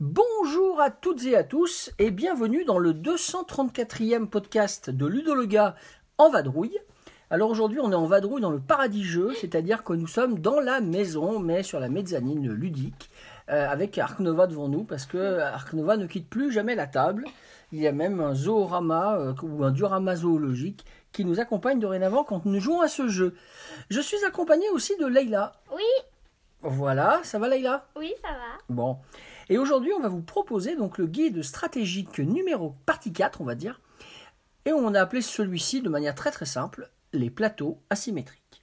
Bonjour à toutes et à tous et bienvenue dans le 234e podcast de Ludo le gars en vadrouille. Alors aujourd'hui on est en vadrouille dans le paradis jeu, c'est-à-dire que nous sommes dans la maison mais sur la mezzanine ludique euh, avec Ark Nova devant nous parce que Ark Nova ne quitte plus jamais la table. Il y a même un zoorama euh, ou un diorama zoologique qui nous accompagne dorénavant quand nous jouons à ce jeu. Je suis accompagné aussi de Leïla. Oui, Voilà, ça va Leïla? Oui, ça va. Bon. Et aujourd'hui, on va vous proposer donc le guide stratégique numéro partie 4, on va dire. Et on a appelé celui-ci de manière très très simple les plateaux asymétriques.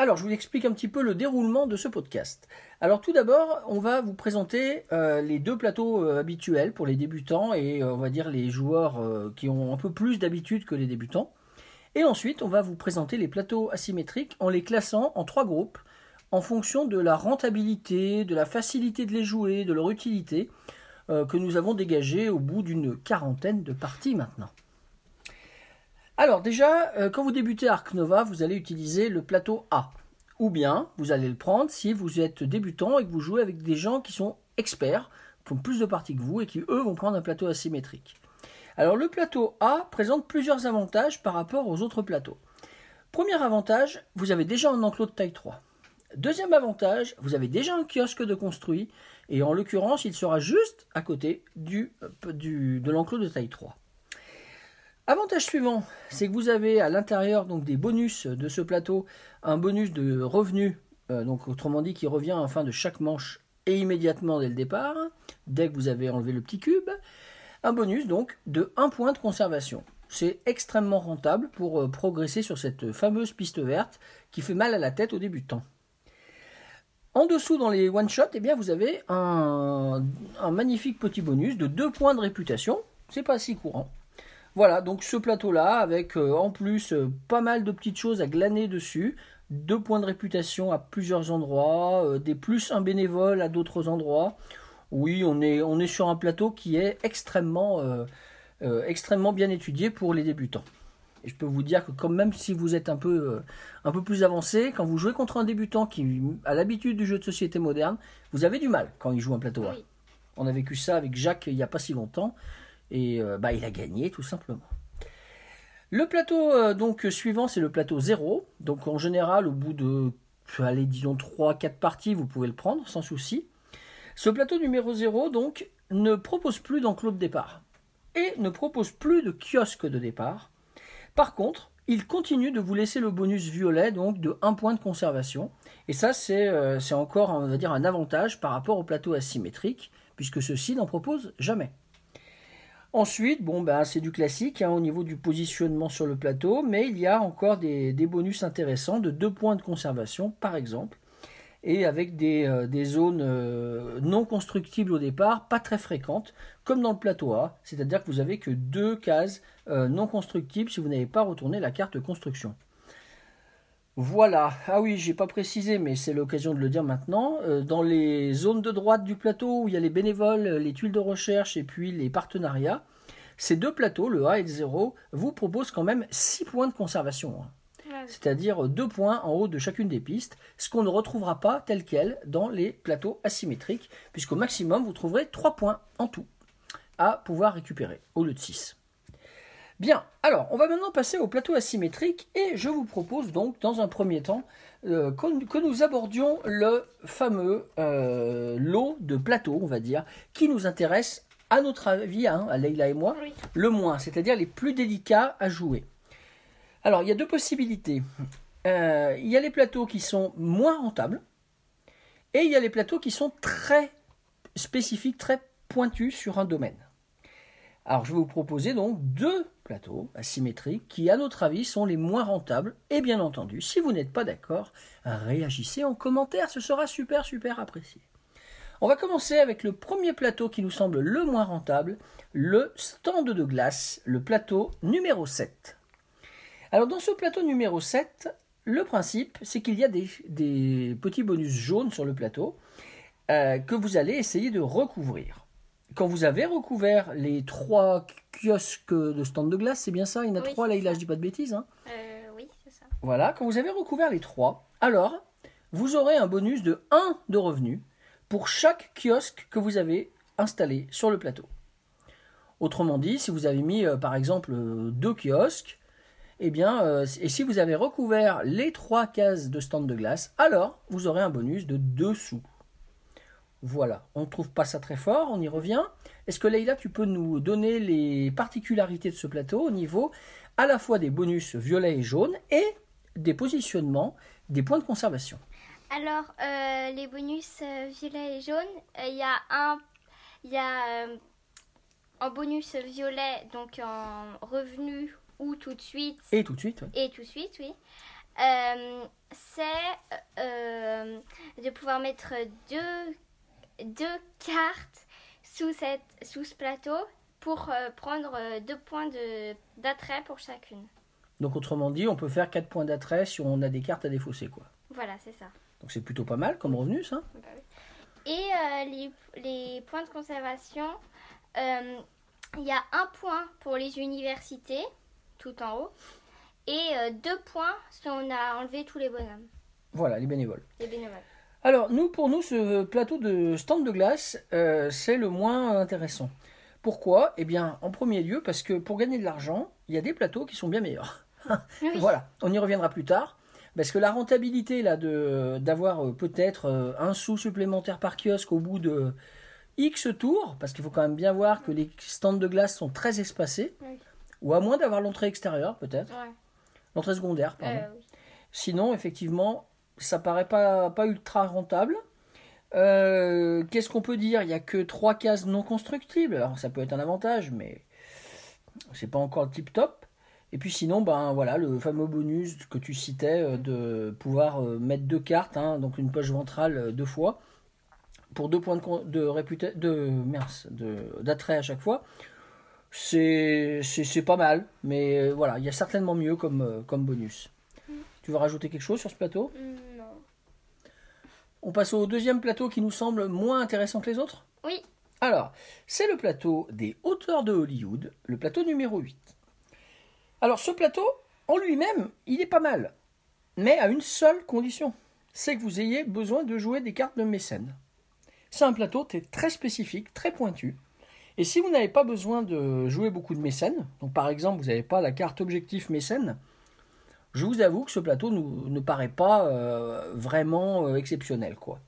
Alors, je vous explique un petit peu le déroulement de ce podcast. Alors, tout d'abord, on va vous présenter euh, les deux plateaux euh, habituels pour les débutants et euh, on va dire les joueurs qui ont un peu plus d'habitude que les débutants. Et ensuite, on va vous présenter les plateaux asymétriques en les classant en trois groupes en fonction de la rentabilité, de la facilité de les jouer, de leur utilité, que nous avons dégagé au bout d'une quarantaine de parties maintenant. Alors déjà, euh, quand vous débutez Arc Nova, vous allez utiliser le plateau A. Ou bien, vous allez le prendre si vous êtes débutant et que vous jouez avec des gens qui sont experts, qui ont plus de parties que vous et qui, eux, vont prendre un plateau asymétrique. Alors le plateau A présente plusieurs avantages par rapport aux autres plateaux. Premier avantage, vous avez déjà un enclos de taille 3. Deuxième avantage, vous avez déjà un kiosque de construit, et en l'occurrence, il sera juste à côté du, euh, de l'enclos de taille 3. Avantage suivant, c'est que vous avez à l'intérieur donc des bonus de ce plateau, un bonus de revenu, euh, donc autrement dit qui revient en fin de chaque manche et immédiatement dès le départ, dès que vous avez enlevé le petit cube, un bonus donc de 1 point de conservation. C'est extrêmement rentable pour euh, progresser sur cette fameuse piste verte qui fait mal à la tête aux débutants. En dessous, dans les one-shots, eh bien, vous avez un, un magnifique petit bonus de 2 points de réputation. C'est pas si courant. Voilà, donc ce plateau-là, avec euh, en plus euh, pas mal de petites choses à glaner dessus. 2 points de réputation à plusieurs endroits, euh, des plus un bénévole à d'autres endroits. Oui, on est, on est sur un plateau qui est extrêmement, extrêmement bien étudié pour les débutants. Et je peux vous dire que quand même si vous êtes un peu, un peu plus avancé, quand vous jouez contre un débutant qui a l'habitude du jeu de société moderne, vous avez du mal quand il joue un plateau A. Oui. On a vécu ça avec Jacques il n'y a pas si longtemps, et euh, bah, il a gagné tout simplement. Le plateau euh, donc suivant, c'est le plateau 0. Donc en général, au bout de, allez, disons 3-4 parties, vous pouvez le prendre sans souci. Ce plateau numéro 0, donc, ne propose plus d'enclos de départ et ne propose plus de kiosque de départ. Par contre, il continue de vous laisser le bonus violet, donc de 1 point de conservation. Et ça, c'est euh, encore, on va un avantage par rapport au plateau asymétrique, puisque ceci n'en propose jamais. Ensuite, bon, ben, c'est du classique hein, au niveau du positionnement sur le plateau, mais il y a encore des, bonus intéressants de 2 points de conservation, par exemple, et avec des, euh, zones euh, non constructibles au départ, pas très fréquentes, comme dans le plateau A, c'est-à-dire que vous avez que deux cases euh, non constructibles si vous n'avez pas retourné la carte construction. Voilà, ah oui, j'ai pas précisé, mais c'est l'occasion de le dire maintenant. Euh, dans les zones de droite du plateau où il y a les bénévoles, les tuiles de recherche et puis les partenariats, ces deux plateaux, le A et le 0, vous proposent quand même 6 points de conservation. hein Ouais. c'est-à-dire deux points en haut de chacune des pistes, ce qu'on ne retrouvera pas tel quel dans les plateaux asymétriques, puisqu'au maximum vous trouverez trois points en tout à pouvoir récupérer au lieu de 6. Bien, alors on va maintenant passer au plateau asymétrique et je vous propose donc dans un premier temps euh, que nous abordions le fameux euh, lot de plateaux, on va dire, qui nous intéresse à notre avis, hein, à Leïla et moi, Oui. le moins, c'est-à-dire les plus délicats à jouer. Alors, il y a deux possibilités. Euh, il y a les plateaux qui sont moins rentables et il y a les plateaux qui sont très spécifiques, très pointus sur un domaine. Alors, je vais vous proposer donc deux plateaux asymétriques qui, à notre avis, sont les moins rentables. Et bien entendu, si vous n'êtes pas d'accord, réagissez en commentaire, ce sera super, super apprécié. On va commencer avec le premier plateau qui nous semble le moins rentable, le stand de glace, le plateau numéro 7. Alors dans ce plateau numéro 7, le principe, c'est qu'il y a des, petits bonus jaunes sur le plateau euh, que vous allez essayer de recouvrir. Quand vous avez recouvert les trois kiosques de stand de glace, c'est bien ça Il y en a Oui, trois, là, il a, je dis pas de bêtises. Hein Euh, oui, c'est ça. voilà, quand vous avez recouvert les trois, alors vous aurez un bonus de 1 de revenus pour chaque kiosque que vous avez installé sur le plateau. Autrement dit, si vous avez mis euh, par exemple euh, deux kiosques, eh bien, euh, et si vous avez recouvert les trois cases de stand de glace, alors vous aurez un bonus de 2 sous. Voilà, on ne trouve pas ça très fort, on y revient. Est-ce que Leïla, tu peux nous donner les particularités de ce plateau au niveau à la fois des bonus violets et jaunes et des positionnements des points de conservation? Alors, euh, les bonus euh, violet et jaune, euh, il y a un. Il y a euh, en bonus violet, donc en revenu ou tout de suite, Et tout de suite, et tout de suite, oui. C'est de pouvoir mettre deux, deux cartes sous, cette, sous ce plateau pour euh, prendre euh, deux points de- d'attrait pour chacune. Donc autrement dit, on peut faire 4 points d'attrait si on a des cartes à défausser. Quoi. Voilà, c'est ça. Donc c'est plutôt pas mal comme revenu ça. Bah oui. Et euh, les, les points de conservation, euh, il y a un point pour les universités, tout en haut, et euh, deux points si on a enlevé tous les bonhommes, Voilà, les bénévoles. les bénévoles. Alors, nous, pour nous, ce plateau de stand de glace, euh, c'est le moins intéressant. Pourquoi? Eh bien, en premier lieu, parce que pour gagner de l'argent, il y a des plateaux qui sont bien meilleurs. Oui. Voilà, on y reviendra plus tard. Parce que la rentabilité là de d'avoir euh, peut-être euh, un sou supplémentaire par kiosque au bout de X tours, parce qu'il faut quand même bien voir que les stands de glace sont très espacés, Oui. ou à moins d'avoir l'entrée extérieure peut-être, Ouais. l'entrée secondaire, pardon. Euh, oui. Sinon, effectivement, ça paraît pas, pas ultra rentable. Euh, Qu'est-ce qu'on peut dire? Il n'y a que trois cases non constructibles. Alors, ça peut être un avantage, mais c'est pas encore le tip top. Et puis sinon, ben voilà, le fameux bonus que tu citais euh, de pouvoir euh, mettre deux cartes, hein, donc une poche ventrale deux fois, pour deux points de, con- de, d'attrait à chaque fois. C'est, pas mal, mais voilà, il y a certainement mieux comme, comme bonus. Tu veux rajouter quelque chose sur ce plateau? Mm. On passe au deuxième plateau qui nous semble moins intéressant que les autres Oui. Alors, c'est le plateau des hauteurs de Hollywood, le plateau numéro 8. Alors, ce plateau, en lui-même, il est pas mal, mais à une seule condition c'est que vous ayez besoin de jouer des cartes de mécène. C'est un plateau t- très spécifique, très pointu. Et si vous n'avez pas besoin de jouer beaucoup de mécènes, donc par exemple vous n'avez pas la carte objectif mécène, je vous avoue que ce plateau ne paraît pas euh, vraiment euh, exceptionnel. quoi.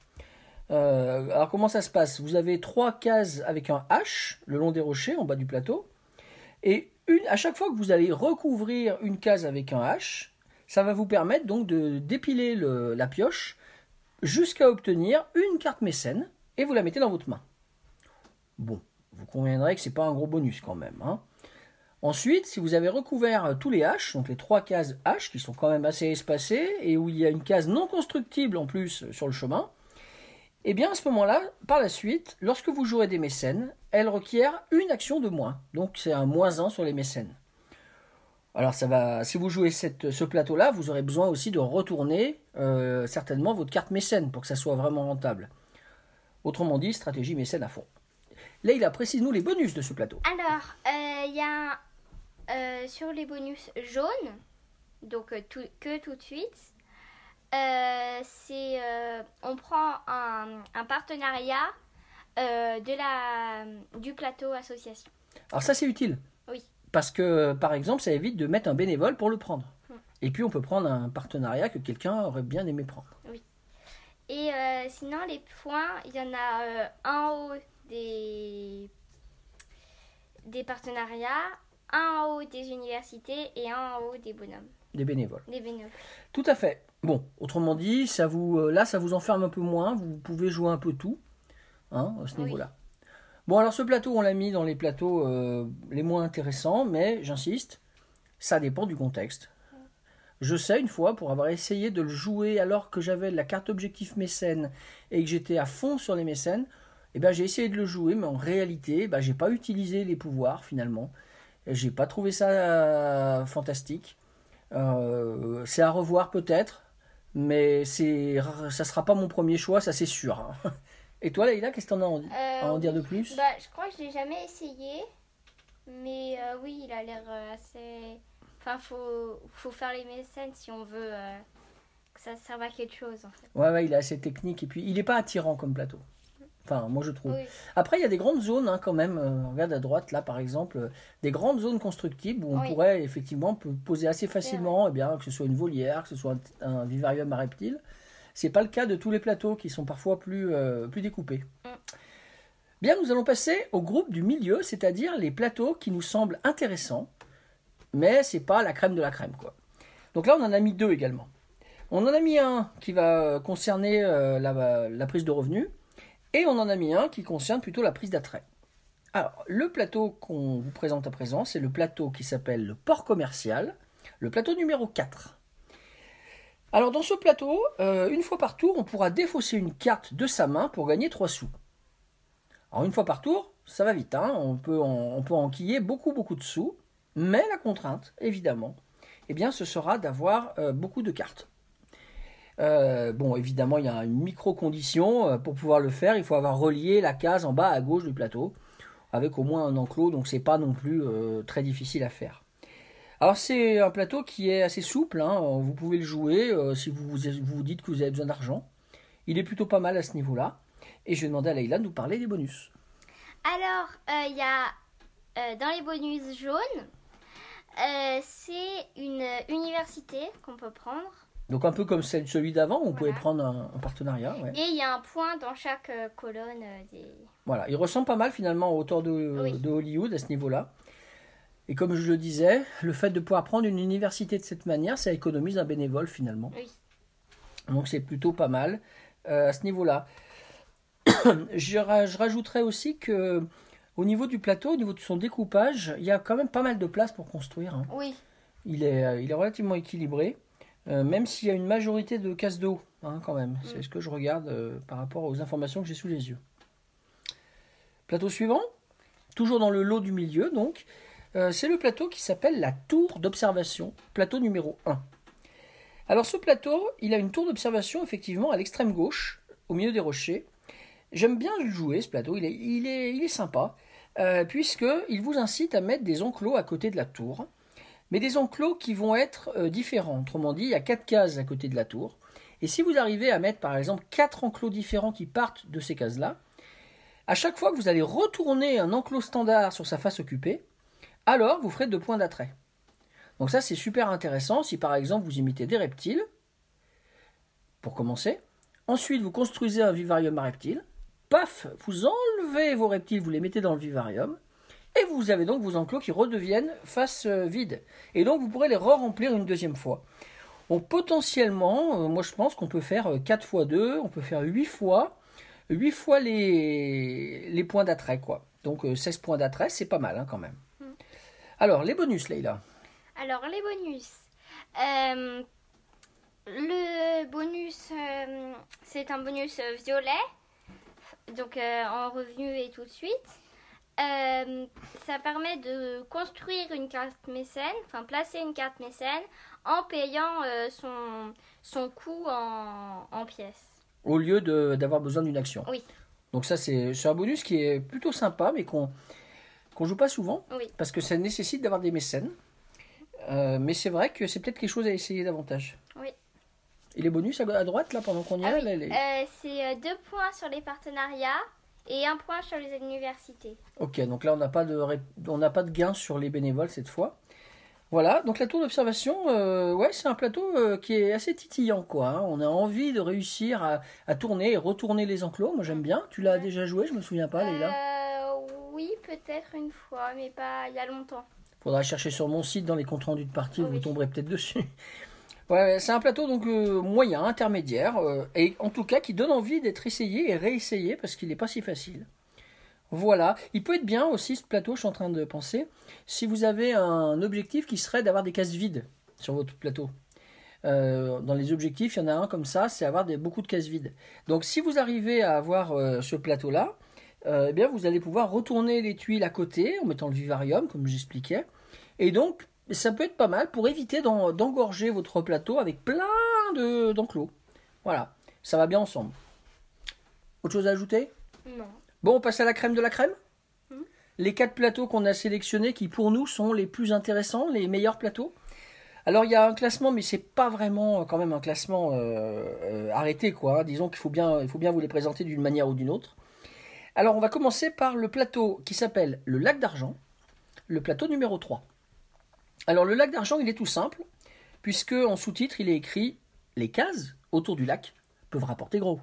Euh, alors comment ça se passe? Vous avez trois cases avec un H le long des rochers en bas du plateau. Et une, à chaque fois que vous allez recouvrir une case avec un H, ça va vous permettre donc de dépiler le- la pioche jusqu'à obtenir une carte mécène et vous la mettez dans votre main. Bon, vous conviendrez que c'est pas un gros bonus quand même. hein. Ensuite, si vous avez recouvert tous les H, donc les trois cases H qui sont quand même assez espacées et où il y a une case non constructible en plus sur le chemin, eh bien à ce moment-là, par la suite, lorsque vous jouerez des mécènes, elle requiert une action de moins. Donc c'est un moins 1 sur les mécènes. Alors ça va, si vous jouez ce plateau-là, vous aurez besoin aussi de retourner euh, certainement votre carte mécène pour que ça soit vraiment rentable. Autrement dit, stratégie mécène à fond. Leïla, précise-nous les bonus de ce plateau. Alors, euh, il y a euh, sur les bonus jaunes, donc euh, tout- que tout de suite, euh, c'est euh, on prend un, un partenariat de la du plateau association. Alors ça c'est utile. Oui. Parce que par exemple, ça évite de mettre un bénévole pour le prendre. Hmm. Et puis on peut prendre un partenariat que quelqu'un aurait bien aimé prendre. Et euh, sinon les points, il y en a un en haut des des partenariats, un en haut des universités et un en haut des bonhommes, Des bénévoles. des bénévoles. Tout à fait. Bon, autrement dit, ça vous, euh, là, ça vous enferme un peu moins. Vous pouvez jouer un peu tout, hein, à ce Oui. niveau-là. Bon, alors ce plateau, on l'a mis dans les plateaux euh, les moins intéressants, mais j'insiste, ça dépend du contexte. Je sais une fois, pour avoir essayé de le jouer alors que j'avais la carte objectif mécène et que j'étais à fond sur les mécènes, eh ben, j'ai essayé de le jouer, mais en réalité, ben, j'ai pas utilisé les pouvoirs finalement. J'ai pas trouvé ça euh, fantastique. Euh, c'est à revoir peut-être, mais c'est, ça sera pas mon premier choix, ça c'est sûr. hein. Et toi, Leïla, qu'est-ce que t'en as en- à en Euh, dire de plus? Bah, je crois que je l'ai jamais essayé. Mais euh, oui, il a l'air euh, assez. Enfin, faut, faut faire les mécènes si on veut euh, que ça serve à quelque chose. En fait. Ouais, ouais, il est assez technique et puis il est pas attirant comme plateau. Enfin, moi je trouve. Oui. Après, il y a des grandes zones hein, quand même. Euh, regarde à droite, là par exemple, euh, des grandes zones constructibles où on Oui. pourrait effectivement poser assez facilement, eh bien, que ce soit une volière, que ce soit un, un vivarium à reptiles. C'est pas le cas de tous les plateaux qui sont parfois plus, euh, plus découpés. Mm. Bien, nous allons passer au groupe du milieu, c'est-à-dire les plateaux qui nous semblent intéressants, mais c'est pas la crème de la crème, quoi. Donc là, on en a mis deux également. On en a mis un qui va concerner euh, la, la prise de revenus, et on en a mis un qui concerne plutôt la prise d'attrait. Alors, le plateau qu'on vous présente à présent, c'est le plateau qui s'appelle le port commercial, le plateau numéro 4. Alors, dans ce plateau, euh, une fois par tour, on pourra défausser une carte de sa main pour gagner 3 sous. Alors, une fois par tour, ça va vite, hein, on, peut en, on enquiller beaucoup, beaucoup de sous, mais la contrainte, évidemment, eh bien, ce sera d'avoir euh, beaucoup de cartes. Euh, bon, évidemment, il y a une micro-condition. euh, Pour pouvoir le faire, il faut avoir relié la case en bas à gauche du plateau, avec au moins un enclos, donc c'est pas non plus euh, très difficile à faire. Alors c'est un plateau qui est assez souple, hein, vous pouvez le jouer si vous vous, dites que vous avez besoin d'argent. Il est plutôt pas mal à ce niveau-là. Et je vais demander à Leïla de nous parler des bonus. Alors, il y a dans les bonus jaunes, c'est une université qu'on peut prendre. Donc un peu comme celui d'avant, on pouvait Voilà. prendre un, un partenariat. ouais. Et il y a un point dans chaque euh, colonne euh, des. Voilà, il ressemble pas mal finalement au de, Oui. de Hollywood à ce niveau-là. Et comme je le disais, le fait de pouvoir prendre une université de cette manière, ça économise un bénévole finalement. Oui. Donc c'est plutôt pas mal euh, à ce niveau-là. je, ra- je rajouterais aussi que au niveau du plateau, au niveau de son découpage, il y a quand même pas mal de place pour construire. hein. Oui. Il, est, il est relativement équilibré, euh, même s'il y a une majorité de casse d'eau hein, quand même. C'est ce que je regarde euh, par rapport aux informations que j'ai sous les yeux. Plateau suivant, toujours dans le lot du milieu, donc, euh, c'est le plateau qui s'appelle la tour d'observation, plateau numéro 1. Alors ce plateau, il a une tour d'observation effectivement à l'extrême gauche, au milieu des rochers. J'aime bien jouer ce plateau, il est, il est, il est sympa, puisqu'il vous incite à mettre des enclos à côté de la tour, mais des enclos qui vont être euh, différents. Autrement dit, il y a quatre cases à côté de la tour. Et si vous arrivez à mettre par exemple quatre enclos différents qui partent de ces cases-là, à chaque fois que vous allez retourner un enclos standard sur sa face occupée, alors vous ferez deux points d'attrait. Donc ça c'est super intéressant si par exemple vous imitez des reptiles, pour commencer. Ensuite vous construisez un vivarium à reptiles. Paf, vous enlevez vos reptiles, vous les mettez dans le vivarium. Et vous avez donc vos enclos qui redeviennent face euh, vide. Et donc vous pourrez les re-remplir une deuxième fois. Donc potentiellement, euh, moi je pense qu'on peut faire euh, 4 fois 2, on peut faire 8 fois, 8 fois les, les points d'attrait quoi. Donc euh, 16 points d'attrait, c'est pas mal hein, quand même. Mm. Alors les bonus Leïla. Alors, les bonus. Euh, le bonus, euh, c'est un bonus euh, violet, donc euh, en revenu et tout de suite. Euh, ça permet de construire une carte mécène, enfin placer une carte mécène en payant euh, son, son coût en, en pièces. Au lieu d'avoir besoin d'une action. Oui. Donc ça c'est un bonus qui est plutôt sympa mais qu'on qu'on joue pas souvent. Oui. Parce que ça nécessite d'avoir des mécènes. Euh, mais c'est vrai que c'est peut-être quelque chose à essayer davantage. Oui. Et les bonus à, à droite, là, pendant qu'on y est, Ah oui, là, les- euh, c'est deux points sur les partenariats et un point sur les universités. Ok, donc là, on n'a pas, de ré- on n'a pas de gain sur les bénévoles cette fois. Voilà, donc la tour d'observation, euh, ouais, c'est un plateau euh, qui est assez titillant, quoi. hein. On a envie de réussir à, à tourner et retourner les enclos. Moi, j'aime bien. Tu l'as Ouais. déjà joué, je me souviens pas, Leïla. Euh, oui, peut-être une fois, mais pas il y a longtemps. Faudra chercher sur mon site dans les comptes rendus de partie, vous Oui. tomberez peut-être dessus. C'est un plateau donc euh, moyen, intermédiaire, euh, et en tout cas qui donne envie d'être essayé et réessayé parce qu'il n'est pas si facile. Voilà, il peut être bien aussi ce plateau, je suis en train de penser, si vous avez un objectif qui serait d'avoir des cases vides sur votre plateau. Euh, dans les objectifs, il y en a un comme ça, c'est avoir beaucoup de cases vides. Donc si vous arrivez à avoir ce plateau-là, eh bien vous allez pouvoir retourner les tuiles à côté en mettant le vivarium, comme j'expliquais, et donc ça peut être pas mal pour éviter d'en- d'engorger votre plateau avec plein de- d'enclos. Voilà, ça va bien ensemble. Autre chose à ajouter? Non. Bon, on passe à la crème de la crème? Mhm. Les quatre plateaux qu'on a sélectionnés qui pour nous sont les plus intéressants, les meilleurs plateaux? Alors il y a un classement, mais c'est pas vraiment euh, quand même un classement euh, euh, arrêté quoi. Disons qu'il faut bien, il faut bien vous les présenter d'une manière ou d'une autre. Alors on va commencer par le plateau qui s'appelle le lac d'argent, le plateau numéro 3. Alors le lac d'argent, il est tout simple, puisque en sous-titre il est écrit les cases autour du lac peuvent rapporter gros.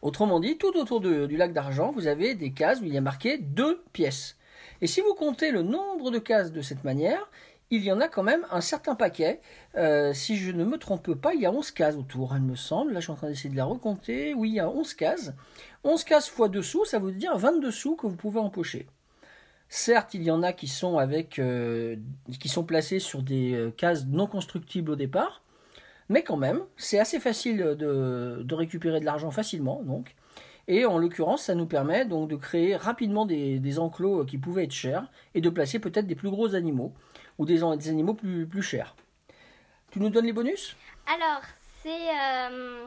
Autrement dit, tout autour du lac d'argent, vous avez des cases où il y a marqué deux pièces. Et si vous comptez le nombre de cases de cette manière, il y en a quand même un certain paquet. Euh, si je ne me trompe pas, il y a 11 cases autour, il me semble. Là, je suis en train d'essayer de la recompter. Oui, il y a 11 cases. 11 cases fois 2 sous, ça veut dire 22 sous que vous pouvez empocher. Certes, il y en a qui sont avec, euh, qui sont placés sur des euh, cases non constructibles au départ, mais quand même, c'est assez facile de, de récupérer de l'argent facilement, donc. Et en l'occurrence, ça nous permet donc de créer rapidement des, des enclos qui pouvaient être chers et de placer peut-être des plus gros animaux ou des, an- des animaux plus, plus chers. Tu nous donnes les bonus? Alors, c'est euh,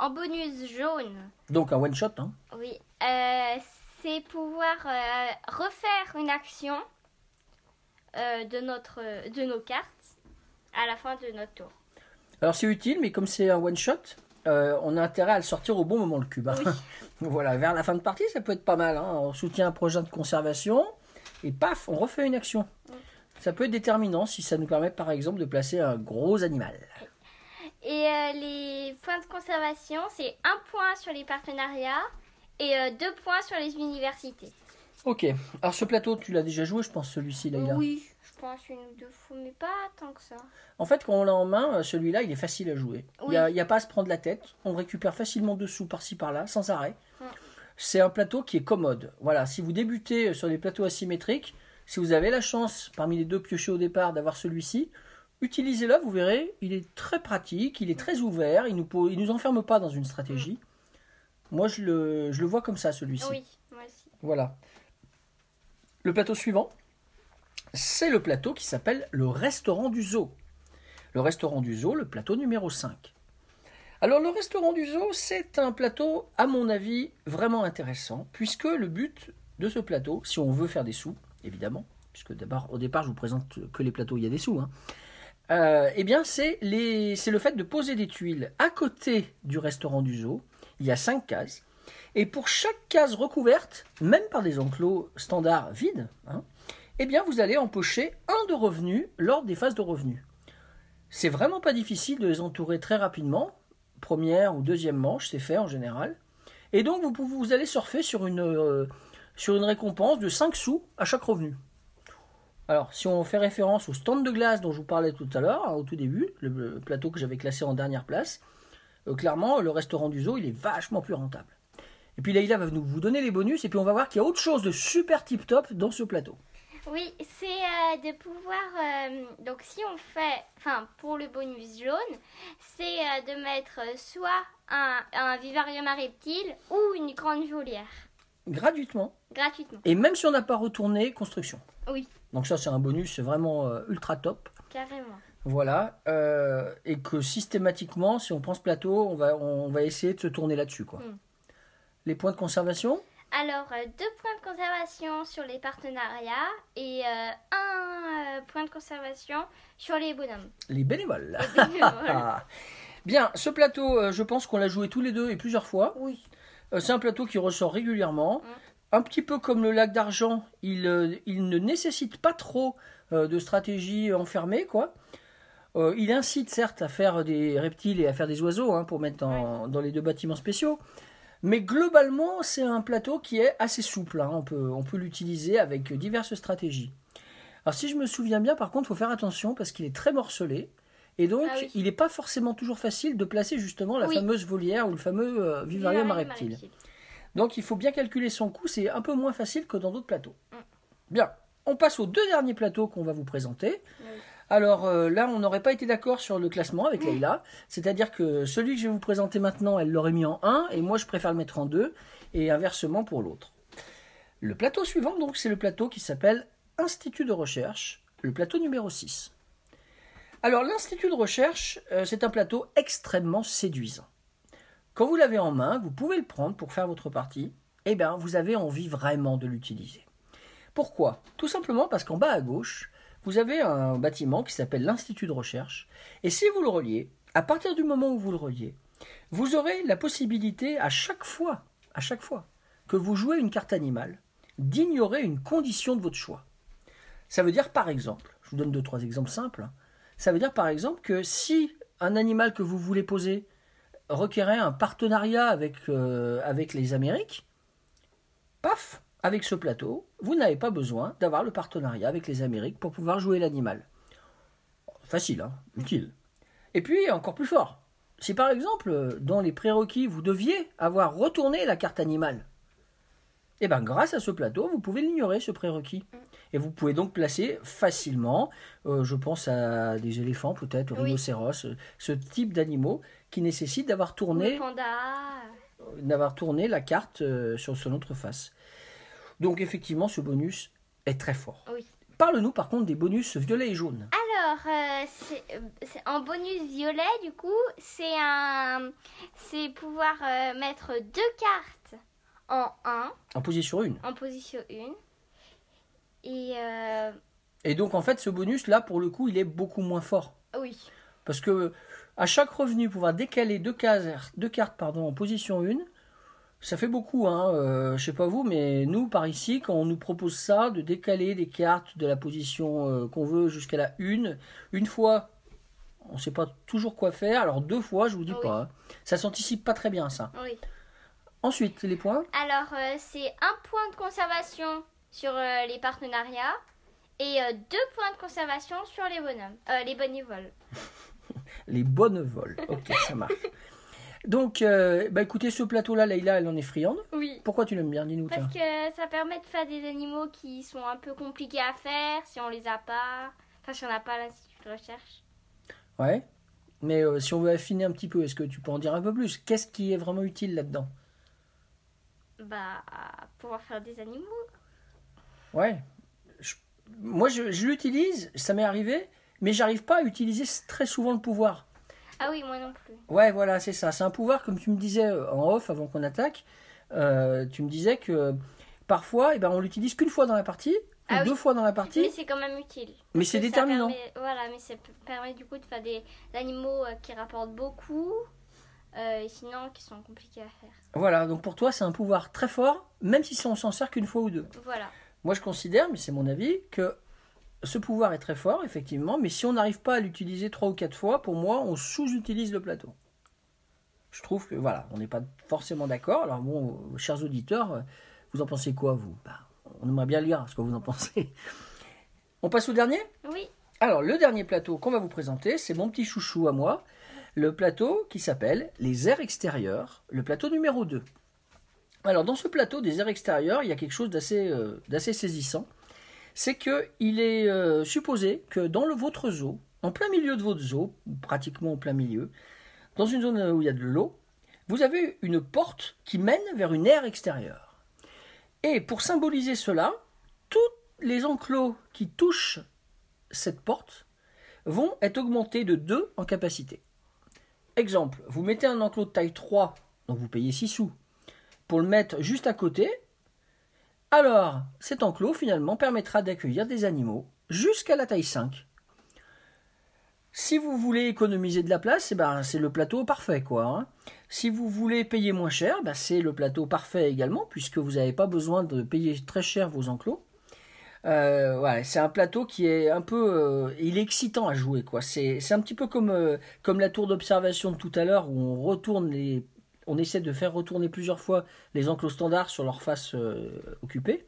en bonus jaune. Donc un one shot, hein. Oui. Euh, c'est pouvoir euh, refaire une action euh, de, notre, de nos cartes à la fin de notre tour. Alors c'est utile, mais comme c'est un one shot, euh, on a intérêt à le sortir au bon moment le cube. hein. Oui. voilà, vers la fin de partie, ça peut être pas mal. hein. On soutient un projet de conservation et paf, on refait une action. Ça peut être déterminant si ça nous permet par exemple de placer un gros animal. Et euh, les points de conservation, c'est un point sur les partenariats et euh, deux points sur les universités. Ok, alors ce plateau, tu l'as déjà joué, je pense, celui-ci, Leïla. Oui, je pense une ou deux fois, mais pas tant que ça. En fait, quand on l'a en main, euh, celui-là, il est facile à jouer. Il n'y a, pas à se prendre la tête. On récupère facilement dessous par-ci par-là, sans arrêt. C'est un plateau qui est commode. Voilà, si vous débutez sur les plateaux asymétriques, si vous avez la chance, parmi les deux piochés au départ, d'avoir celui-ci, utilisez-le, vous verrez, il est très pratique, il est très ouvert, il nous, po- il nous enferme pas dans une stratégie. Moi, je le, je le vois comme ça, celui-ci. Oui, moi aussi. Voilà. Le plateau suivant, c'est le plateau qui s'appelle le restaurant du zoo. Le restaurant du zoo, le plateau numéro 5. Alors le restaurant du zoo, c'est un plateau, à mon avis, vraiment intéressant, puisque le but de ce plateau, si on veut faire des sous, évidemment, puisque d'abord, au départ, je vous présente que les plateaux, il y a des sous, hein, euh, eh bien, c'est le fait de poser des tuiles à côté du restaurant du zoo. Il y a cinq cases. Et pour chaque case recouverte, même par des enclos standards vides, hein, eh bien vous allez empocher un de revenus lors des phases de revenus. C'est vraiment pas difficile de les entourer très rapidement. Première ou deuxième manche, c'est fait en général. Et donc vous, pouvez, vous allez surfer sur une, euh, récompense de 5 sous à chaque revenu. Alors, si on fait référence au stand de glace dont je vous parlais tout à l'heure, hein, au tout début, le plateau que j'avais classé en dernière place, euh, clairement, le restaurant du zoo, il est vachement plus rentable. Et puis Leïla va nous vous donner les bonus, et puis on va voir qu'il y a autre chose de super tip top dans ce plateau. Oui, c'est euh, de pouvoir. euh, donc, si on fait. Enfin, pour le bonus jaune, c'est euh, de mettre soit un, un vivarium à reptiles ou une grande volière. Gratuitement, Gratuitement. et même si on n'a pas retourné construction. Oui, Donc ça c'est un bonus vraiment ultra top. carrément. Voilà. euh, et que systématiquement, si on prend ce plateau, on va, on va essayer de se tourner là-dessus. quoi. Mm. Les points de conservation? Alors, euh, deux points de conservation sur les partenariats et euh, un euh, point de conservation sur les bonhommes. Les bénévoles. Voilà. Bien, ce plateau, euh, je pense qu'on l'a joué tous les deux et plusieurs fois. oui. Euh, c'est un plateau qui ressort régulièrement. Mm. Un petit peu comme le lac d'argent, il, euh, il ne nécessite pas trop euh, de stratégie enfermée, quoi. Euh, il incite certes à faire des reptiles et à faire des oiseaux hein, pour mettre dans, dans les deux bâtiments spéciaux. Mais globalement, c'est un plateau qui est assez souple. hein. On peut, on peut l'utiliser avec diverses stratégies. Alors si je me souviens bien, par contre, il faut faire attention parce qu'il est très morcelé. Et donc, Ah oui. il n'est pas forcément toujours facile de placer justement la Oui. fameuse volière ou le fameux euh, vivarium à reptiles. Donc il faut bien calculer son coût, c'est un peu moins facile que dans d'autres plateaux. Mm. Bien, on passe aux deux derniers plateaux qu'on va vous présenter. Alors euh, là, on n'aurait pas été d'accord sur le classement avec Leïla, c'est-à-dire que celui que je vais vous présenter maintenant, elle l'aurait mis en 1, et moi je préfère le mettre en 2, et inversement pour l'autre. Le plateau suivant, donc, c'est le plateau qui s'appelle Institut de recherche, le plateau numéro 6. Alors l'Institut de recherche, euh, c'est un plateau extrêmement séduisant. Quand vous l'avez en main, vous pouvez le prendre pour faire votre partie, et bien vous avez envie vraiment de l'utiliser. Pourquoi? Tout simplement parce qu'en bas à gauche, vous avez un bâtiment qui s'appelle l'Institut de recherche, et si vous le reliez, à partir du moment où vous le reliez, vous aurez la possibilité à chaque fois, à chaque fois que vous jouez une carte animale, d'ignorer une condition de votre choix. Ça veut dire par exemple, je vous donne deux trois exemples simples. Ça veut dire par exemple que si un animal que vous voulez poser requérait un partenariat avec, euh, avec les Amériques, paf, avec ce plateau, vous n'avez pas besoin d'avoir le partenariat avec les Amériques pour pouvoir jouer l'animal. Facile, hein utile. Et puis, encore plus fort, si par exemple, dans les prérequis, vous deviez avoir retourné la carte animale, eh bien, grâce à ce plateau, vous pouvez l'ignorer, ce prérequis. Et vous pouvez donc placer facilement, euh, je pense à des éléphants peut-être, Oui. rhinocéros, euh, ce type d'animaux qui d'avoir tourné panda. d'avoir tourné la carte euh, sur son autre face. Donc effectivement, ce bonus est très fort. Oui. Parle-nous par contre des bonus violets et jaunes. Alors, euh, c'est c'est en bonus violet, du coup, c'est un, c'est pouvoir euh, mettre deux cartes en 1, En position 1. en position 1. Et euh, Et donc en fait, ce bonus là, pour le coup, il est beaucoup moins fort. oui, Parce que à chaque revenu, pouvoir décaler deux, cases, deux cartes pardon, en position 1, ça fait beaucoup. Hein. Euh, je sais pas vous, mais nous, par ici, quand on nous propose ça, de décaler des cartes de la position euh, qu'on veut jusqu'à la 1, une fois, on ne sait pas toujours quoi faire. Alors deux fois, je vous dis Oui. pas. hein. Ça s'anticipe pas très bien, ça. oui. Ensuite, les points. Alors, euh, c'est un point de conservation sur euh, les partenariats et deux points de conservation sur les bonhommes, les bénévoles. Les bonnes vols. Ok, ça marche. Donc, euh, bah écoutez, ce plateau-là, Leïla, elle en est friande. Oui. Pourquoi tu l'aimes bien Dis-nous. Parce tiens. que ça permet de faire des animaux qui sont un peu compliqués à faire si on les a pas. Enfin, si on n'a pas l'institut de recherche. Ouais. Mais euh, si on veut affiner un petit peu, est-ce que tu peux en dire un peu plus? Qu'est-ce qui est vraiment utile là-dedans? Bah, pouvoir faire des animaux. Ouais. Je- Moi, je, je l'utilise, ça m'est arrivé, mais j'arrive pas à utiliser très souvent le pouvoir. Ah oui, moi non plus. Ouais, voilà, c'est ça. C'est un pouvoir, comme tu me disais euh, en off avant qu'on attaque. euh, tu me disais que parfois, eh ben, on l'utilise qu'une fois dans la partie, ou Ah oui. deux fois dans la Mais partie, c'est quand même utile. mais c'est déterminant. permet- voilà, mais ça permet du coup de faire des animaux euh, qui rapportent beaucoup. euh, et sinon, qui sont compliqués à faire. Voilà, donc pour toi, c'est un pouvoir très fort, même si on s'en sert qu'une fois ou deux. Voilà. Moi, je considère, mais c'est mon avis, que ce pouvoir est très fort, effectivement, mais si on n'arrive pas à l'utiliser trois ou quatre fois, pour moi, on sous-utilise le plateau. Je trouve que, voilà, on n'est pas forcément d'accord. Alors, bon, euh, chers auditeurs, euh, vous en pensez quoi, vous? Bah, On aimerait bien lire ce que vous en pensez. On passe au dernier? Oui. alors, le dernier plateau qu'on va vous présenter, c'est mon petit chouchou à moi, le plateau qui s'appelle les airs extérieurs, le plateau numéro 2. Alors, dans ce plateau des airs extérieurs, il y a quelque chose d'assez euh, d'assez saisissant. C'est qu'il est euh, supposé que dans le, votre zoo, en plein milieu de votre zoo, pratiquement en plein milieu, dans une zone où il y a de l'eau, vous avez une porte qui mène vers une aire extérieure. Et pour symboliser cela, tous les enclos qui touchent cette porte vont être augmentés de 2 en capacité. Exemple, vous mettez un enclos de taille 3, donc vous payez 6 sous, pour le mettre juste à côté, alors cet enclos finalement permettra d'accueillir des animaux jusqu'à la taille 5. Si vous voulez économiser de la place, eh ben, c'est le plateau parfait. quoi. hein. Si vous voulez payer moins cher, ben, c'est le plateau parfait également, puisque vous n'avez pas besoin de payer très cher vos enclos. Euh, c'est un plateau qui est un peu, euh, il est excitant à jouer. C'est, un petit peu euh, comme la tour d'observation de tout à l'heure où on retourne les, on essaie de faire retourner plusieurs fois les enclos standards sur leur face euh, occupée.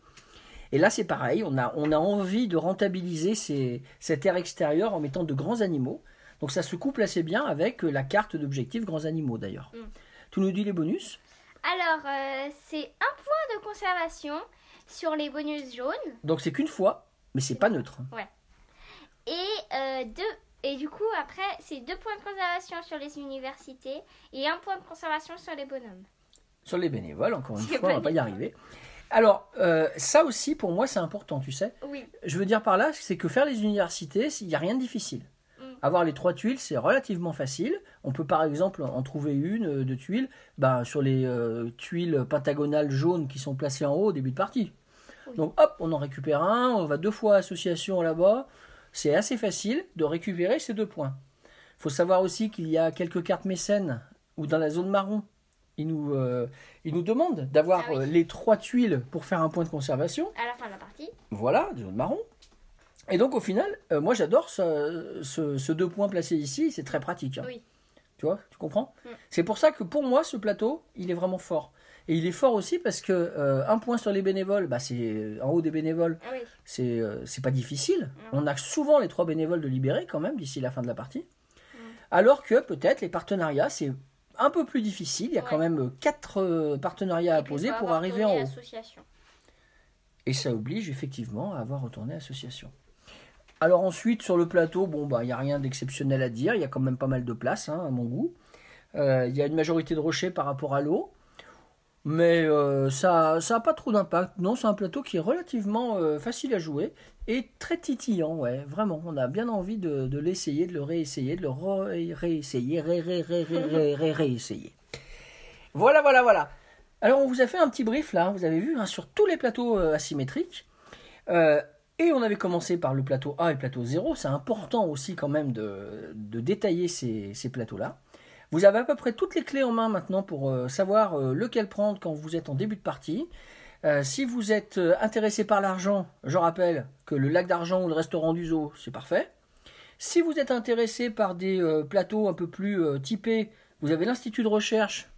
Et là c'est pareil, on a on a envie de rentabiliser ces, cet air extérieur en mettant de grands animaux. Donc ça se couple assez bien avec euh, la carte d'objectif grands animaux d'ailleurs. Mm. Tu nous dis les bonus? Alors, euh, c'est un point de conservation sur les bonus jaunes Donc c'est qu'une fois, mais c'est pas neutre. et euh, deux. Et du coup, après, c'est deux points de conservation sur les universités et un point de conservation sur les bonhommes. sur les bénévoles, encore une fois, on va pas y arriver. Alors, euh, ça aussi, pour moi, c'est important, tu sais. Oui. Je veux dire par là, c'est que faire les universités, il n'y a rien de difficile. Mm. Avoir les trois tuiles, c'est relativement facile. On peut par exemple en trouver une euh, de tuiles ben, sur les euh, tuiles pentagonales jaunes qui sont placées en haut au début de partie. Oui. Donc hop, on en récupère un, on va deux fois à association là-bas. C'est assez facile de récupérer ces deux points. Il faut savoir aussi qu'il y a quelques cartes mécènes ou dans la zone marron. Ils nous, euh, ils nous demandent d'avoir Ah oui. euh, les trois tuiles pour faire un point de conservation. À la fin de la partie. Voilà, zone marron. Et donc au final, euh, moi j'adore ce, ce- ce deux points placés ici, c'est très pratique. hein. Oui. Tu vois, tu comprends? Mm. C'est pour ça que pour moi ce plateau, il est vraiment fort. Et il est fort aussi parce que euh, un point sur les bénévoles, bah, c'est en haut des bénévoles, Ah oui. c'est euh, pas difficile. Non. On a souvent les trois bénévoles de libérer quand même d'ici la fin de la partie. Mm. Alors que peut-être les partenariats, c'est un peu plus difficile. Il y a quand même euh, quatre euh, partenariats à poser pour arriver en haut. Et ça oblige effectivement à avoir retourné association. Alors ensuite, sur le plateau, bon, bah, il n'y a rien d'exceptionnel à dire. Il y a quand même pas mal de place, hein, à mon goût. Euh, Il y a une majorité de rochers par rapport à l'eau. Mais euh, ça n'a pas trop d'impact. Non, c'est un plateau qui est relativement euh, facile à jouer et très titillant, ouais, vraiment. On a bien envie de, l'essayer, de le réessayer, de le réessayer, ré, ré, ré, ré, ré, ré, réessayer. Voilà, voilà, voilà. Alors, on vous a fait un petit brief là, vous avez vu, hein, sur tous les plateaux euh, asymétriques. Euh, et on avait commencé par le plateau A et le plateau 0. C'est important aussi quand même de, détailler ces plateaux-là. Vous avez à peu près toutes les clés en main maintenant pour euh, savoir euh, lequel prendre quand vous êtes en début de partie. Euh, si vous êtes intéressé par l'argent, je rappelle que le lac d'argent ou le restaurant du zoo, c'est parfait. Si vous êtes intéressé par des plateaux un peu plus typés, vous avez l'Institut de recherche,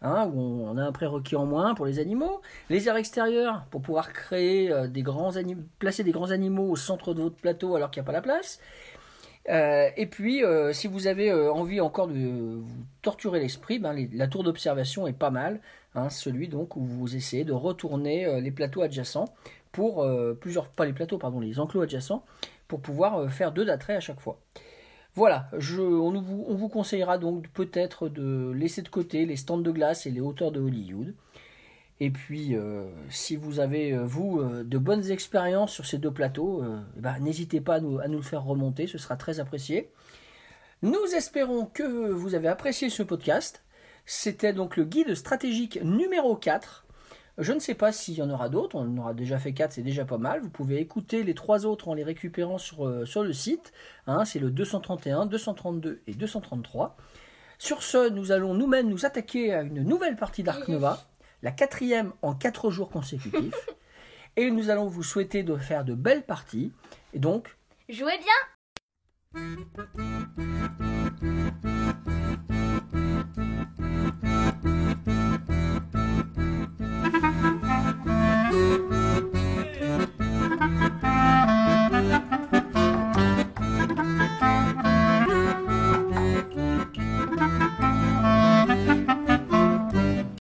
hein, où on a un prérequis en moins pour les animaux. Les aires extérieures, pour pouvoir créer des grands placer des grands animaux au centre de votre plateau alors qu'il n'y a pas la place. Euh, et puis, euh, si vous avez euh, envie encore de vous torturer l'esprit, ben, la tour d'observation est pas mal. hein, celui donc où vous essayez de retourner les plateaux adjacents pour plusieurs, pas les plateaux, pardon, les enclos adjacents pour pouvoir faire deux d'attraits à chaque fois. Voilà, on vous conseillera donc peut-être de laisser de côté les stands de glace et les hauteurs de Hollywood. Et puis, euh, si vous avez, euh, vous, euh, de bonnes expériences sur ces deux plateaux, euh, eh ben, n'hésitez pas à nous, à nous le faire remonter, ce sera très apprécié. Nous espérons que vous avez apprécié ce podcast. C'était donc le guide stratégique numéro 4. Je ne sais pas s'il y en aura d'autres, on en aura déjà fait 4, c'est déjà pas mal. Vous pouvez écouter les trois autres en les récupérant sur, sur le site. Hein, c'est le 231, 232 et 233. Sur ce, nous allons nous-mêmes nous attaquer à une nouvelle partie d'Ark Nova, la quatrième en quatre jours consécutifs. et nous allons vous souhaiter de faire de belles parties. Et donc, jouez bien